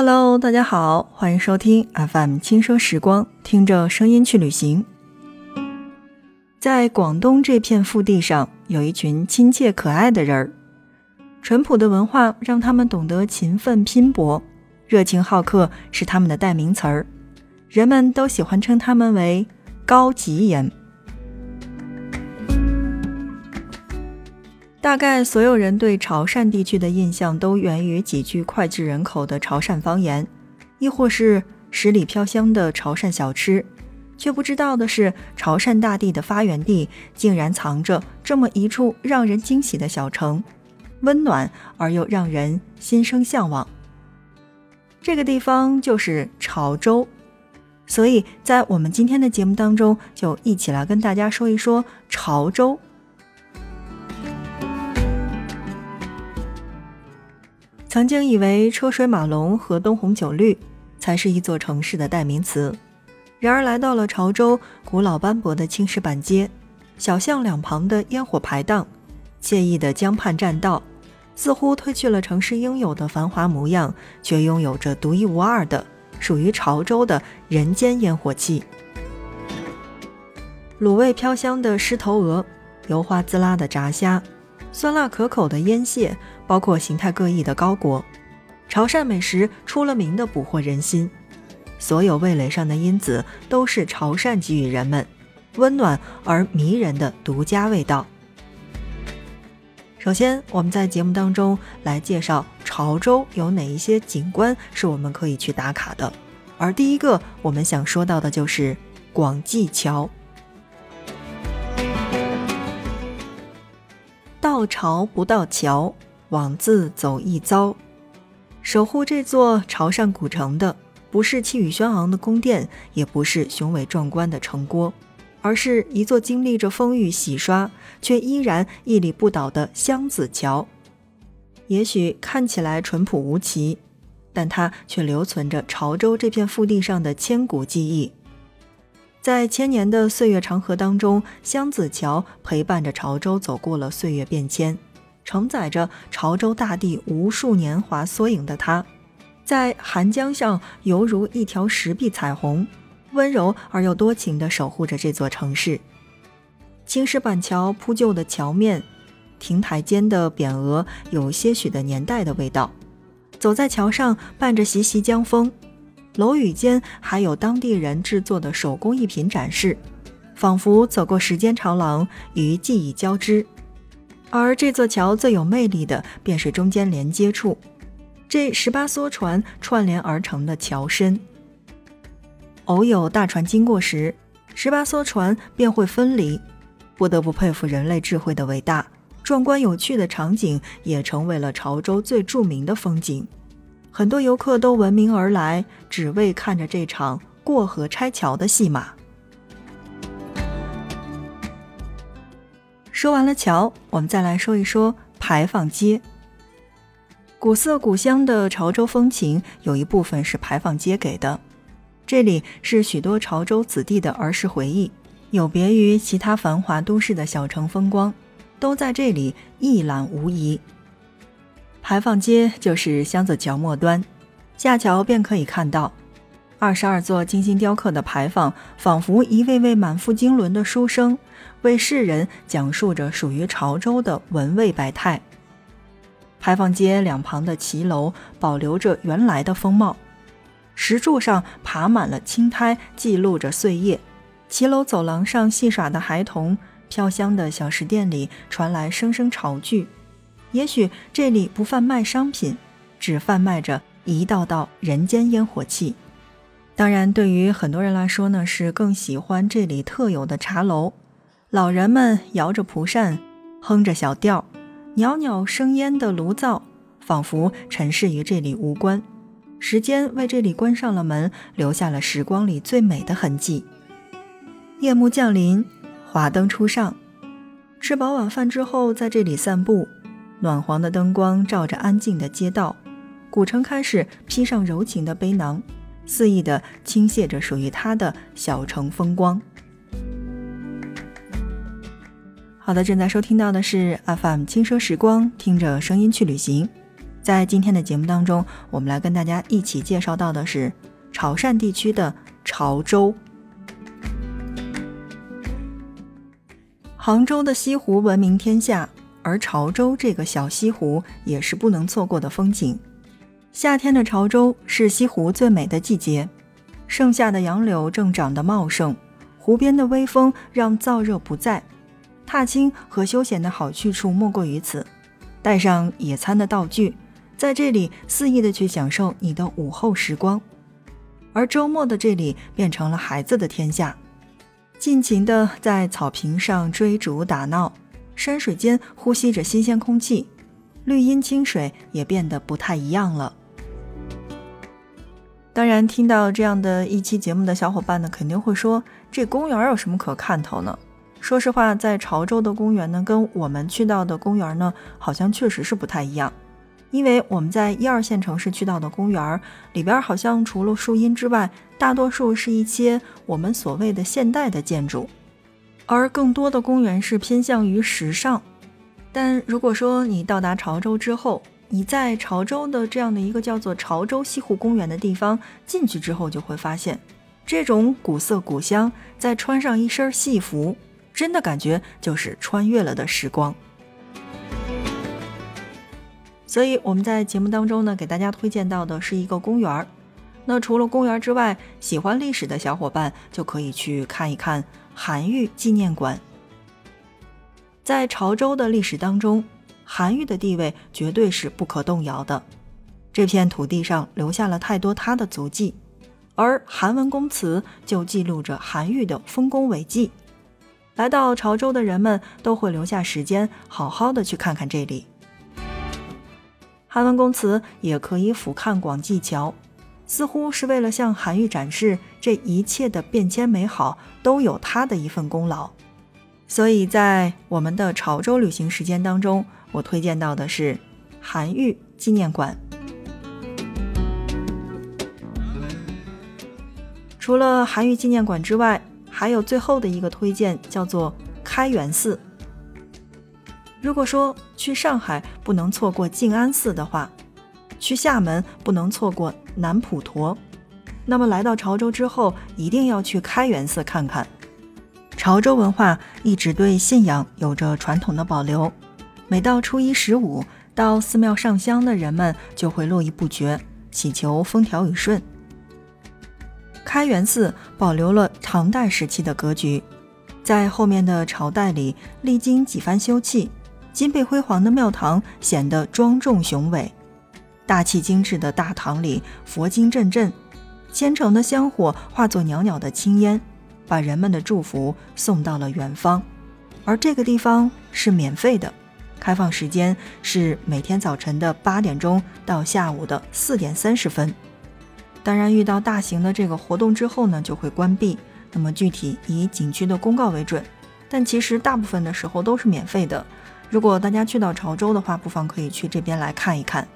Hello，大家好，欢迎收听 FM 轻奢时光，听着声音去旅行。在广东这片腹地上，有一群亲切可爱的人儿。淳朴的文化让他们懂得勤奋拼搏，热情好客是他们的代名词儿。人们都喜欢称他们为高级人。大概所有人对潮汕地区的印象都源于几句脍炙人口的潮汕方言，亦或是十里飘香的潮汕小吃。却不知道的是，潮汕大地的发源地竟然藏着这么一处让人惊喜的小城，温暖而又让人心生向往。这个地方就是潮州，所以在我们今天的节目当中，就一起来跟大家说一说潮州。曾经以为车水马龙和灯红酒绿才是一座城市的代名词。然而，来到了潮州，古老斑驳的青石板街，小巷两旁的烟火排档，惬意的江畔栈道，似乎褪去了城市应有的繁华模样，却拥有着独一无二的属于潮州的人间烟火气。卤味飘香的狮头鹅，油花滋啦的炸虾，酸辣可口的腌蟹，包括形态各异的糕果，潮汕美食出了名的捕获人心。所有味蕾上的因子都是潮汕给予人们温暖而迷人的独家味道。首先，我们在节目当中来介绍潮州有哪一些景观是我们可以去打卡的。而第一个我们想说到的就是广济桥。到潮不到桥，枉自走一遭。守护这座潮汕古城的。不是气宇轩昂的宫殿，也不是雄伟壮观的城郭，而是一座经历着风雨洗刷却依然屹立不倒的湘子桥。也许看起来淳朴无奇，但它却留存着潮州这片腹地上的千古记忆。在千年的岁月长河当中，湘子桥陪伴着潮州走过了岁月变迁，承载着潮州大地无数年华缩影的它。在寒江上，犹如一条石壁彩虹，温柔而又多情地守护着这座城市。青石板桥铺就的桥面，亭台间的匾额有些许的年代的味道。走在桥上，伴着习习江风，楼宇间还有当地人制作的手工艺品展示，仿佛走过时间长廊与记忆交织。而这座桥最有魅力的，便是中间连接处。这十八艘船串联而成的桥身，偶有大船经过时，十八艘船便会分离。不得不佩服人类智慧的伟大，壮观有趣的场景也成为了潮州最著名的风景。很多游客都闻名而来，只为看着这场过河拆桥的戏码。说完了桥，我们再来说一说牌坊街。古色古香的潮州风情，有一部分是牌坊街给的。这里是许多潮州子弟的儿时回忆，有别于其他繁华都市的小城风光，都在这里一览无遗。牌坊街就是箱子桥末端，下桥便可以看到二十二座精心雕刻的牌坊，仿佛一位位满腹经纶的书生，为世人讲述着属于潮州的文味百态。牌坊街两旁的骑楼保留着原来的风貌，石柱上爬满了青苔，记录着岁月。骑楼走廊上戏耍的孩童，飘香的小食店里传来声声潮剧。也许这里不贩卖商品，只贩卖着一道道人间烟火气。当然，对于很多人来说呢，是更喜欢这里特有的茶楼。老人们摇着蒲扇，哼着小调。袅袅生烟的炉灶，仿佛尘世与这里无关。时间为这里关上了门，留下了时光里最美的痕迹。夜幕降临，华灯初上。吃饱晚饭之后，在这里散步，暖黄的灯光照着安静的街道，古城开始披上柔情的背囊，肆意地倾泻着属于它的小城风光。好的，正在收听到的是 FM 轻奢时光，听着声音去旅行。在今天的节目当中，我们来跟大家一起介绍到的是潮汕地区的潮州。杭州的西湖闻名天下，而潮州这个小西湖也是不能错过的风景。夏天的潮州是西湖最美的季节，盛夏的杨柳正长得茂盛，湖边的微风让燥热不在，踏青和休闲的好去处莫过于此。带上野餐的道具，在这里肆意的去享受你的午后时光。而周末的这里变成了孩子的天下。尽情的在草坪上追逐打闹，山水间呼吸着新鲜空气，绿荫清水也变得不太一样了。当然，听到这样的一期节目的小伙伴呢，肯定会说，这公园有什么可看头呢？说实话，在潮州的公园呢，跟我们去到的公园呢，好像确实是不太一样。因为我们在一二线城市去到的公园里边，好像除了树荫之外，大多数是一些我们所谓的现代的建筑，而更多的公园是偏向于时尚。但如果说你到达潮州之后，你在潮州的这样的一个叫做潮州西湖公园的地方进去之后，就会发现，这种古色古香，再穿上一身戏服，真的感觉就是穿越了的时光。所以我们在节目当中呢，给大家推荐到的是一个公园儿。那除了公园之外，喜欢历史的小伙伴就可以去看一看韩愈纪念馆。在潮州的历史当中，韩愈的地位绝对是不可动摇的。这片土地上留下了太多他的足迹，而韩文公祠就记录着韩愈的丰功伟绩。来到潮州的人们都会留下时间，好好的去看看这里。韩文公祠也可以俯瞰广济桥，似乎是为了向韩愈展示这一切的变迁美好都有他的一份功劳。所以在我们的潮州旅行时间当中，我推荐到的是韩愈纪念馆。除了韩愈纪念馆之外，还有最后的一个推荐，叫做开元寺。如果说去上海不能错过静安寺的话，去厦门不能错过南普陀，那么来到潮州之后，一定要去开元寺看看。潮州文化一直对信仰有着传统的保留，每到初一十五，到寺庙上香的人们就会络绎不绝，祈求风调雨顺。开元寺保留了唐代时期的格局，在后面的朝代里历经几番修葺。金碧辉煌的庙堂显得庄重雄伟，大气精致的大堂里佛经阵阵，虔诚的香火化作袅袅的青烟，把人们的祝福送到了远方。而这个地方是免费的，开放时间是每天早晨的八点钟到下午的四点三十分。当然，遇到大型的这个活动之后呢，就会关闭。那么具体以景区的公告为准，但其实大部分的时候都是免费的。如果大家去到潮州的话，不妨可以去这边来看一看。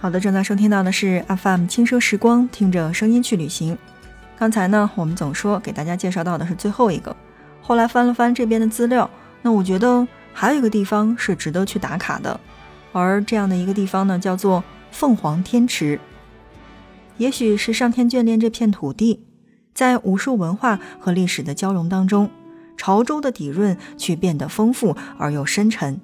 好的，正在收听到的是 FM 轻奢时光，听着声音去旅行。刚才呢，我们总说给大家介绍到的是最后一个，后来翻了翻这边的资料，那我觉得还有一个地方是值得去打卡的，而这样的一个地方呢，叫做凤凰天池。也许是上天眷恋这片土地，在武术文化和历史的交融当中。潮州的底蕴却变得丰富而又深沉，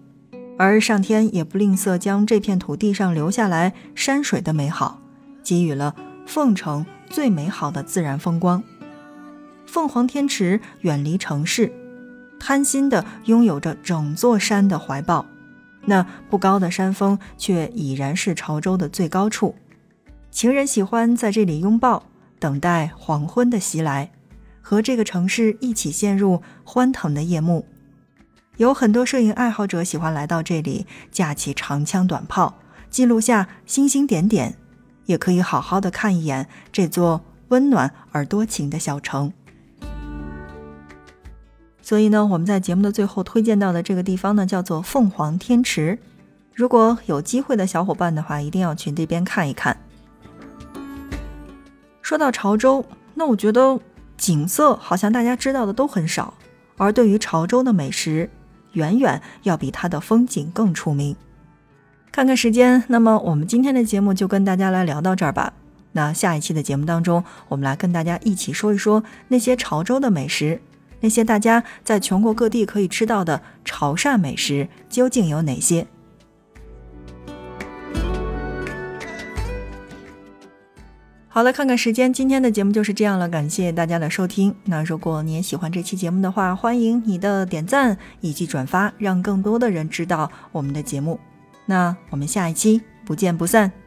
而上天也不吝啬将这片土地上留下来山水的美好，给予了凤城最美好的自然风光。凤凰天池远离城市，贪心的拥有着整座山的怀抱，那不高的山峰却已然是潮州的最高处。情人喜欢在这里拥抱，等待黄昏的袭来。和这个城市一起陷入欢腾的夜幕，有很多摄影爱好者喜欢来到这里，架起长枪短炮，记录下星星点点，也可以好好的看一眼这座温暖而多情的小城。所以呢，我们在节目的最后推荐到的这个地方呢，叫做凤凰天池。如果有机会的小伙伴的话，一定要去那边看一看。说到潮州，那我觉得。景色好像大家知道的都很少，而对于潮州的美食，远远要比它的风景更出名。看看时间，那么我们今天的节目就跟大家来聊到这儿吧。那下一期的节目当中，我们来跟大家一起说一说那些潮州的美食，那些大家在全国各地可以吃到的潮汕美食究竟有哪些？好了，看看时间，今天的节目就是这样了，感谢大家的收听。那如果你也喜欢这期节目的话，欢迎你的点赞以及转发，让更多的人知道我们的节目。那我们下一期不见不散。